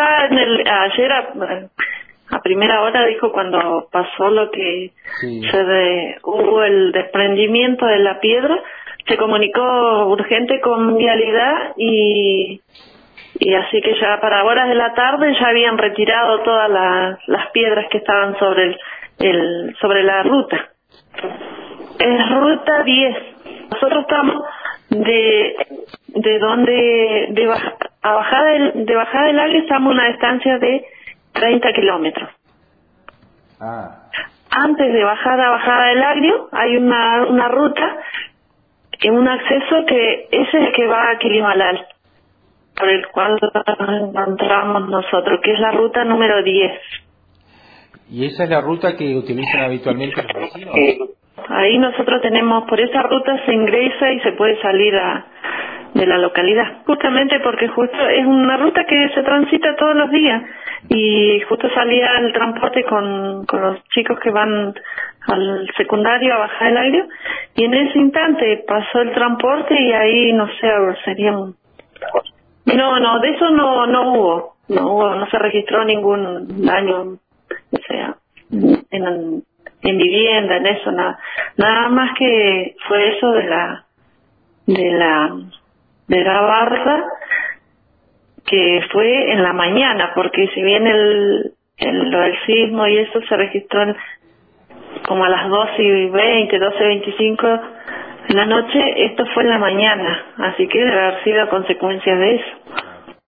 ya en el, ayer a, a primera hora dijo cuando pasó lo que Sí. se de- hubo el desprendimiento de la piedra, se comunicó urgente con vialidad y y así que ya para horas de la tarde ya habían retirado todas las, las piedras que estaban sobre el, el sobre la ruta. Es ruta 10. Nosotros estamos de de donde de, a bajada del, de bajada del área estamos a una distancia de 30 kilómetros. Ah, Antes de bajar a bajada del agrio hay una, una ruta en un acceso que ese es el que va a Quilimalal, por el cual nos encontramos nosotros, que es la ruta número 10. ¿y esa es la ruta que utilizan habitualmente los vecinos? Ahí nosotros tenemos, por esa ruta se ingresa y se puede salir a, de la localidad, justamente porque justo es una ruta que se transita todos los días y justo salía el transporte con, con los chicos que van al secundario a bajar el aire y en ese instante pasó el transporte y ahí no sé, sería un... No, no, de eso no, no hubo, no hubo, no se registró ningún daño, o sea, en, en vivienda, en eso, nada, nada más que fue eso de la, de la, de la barra que fue en la mañana, porque si bien el, el, lo del sismo y eso se registró como a las 12 y 20, 12 y 25 en la noche, esto fue en la mañana, así que debe haber sido consecuencia de eso.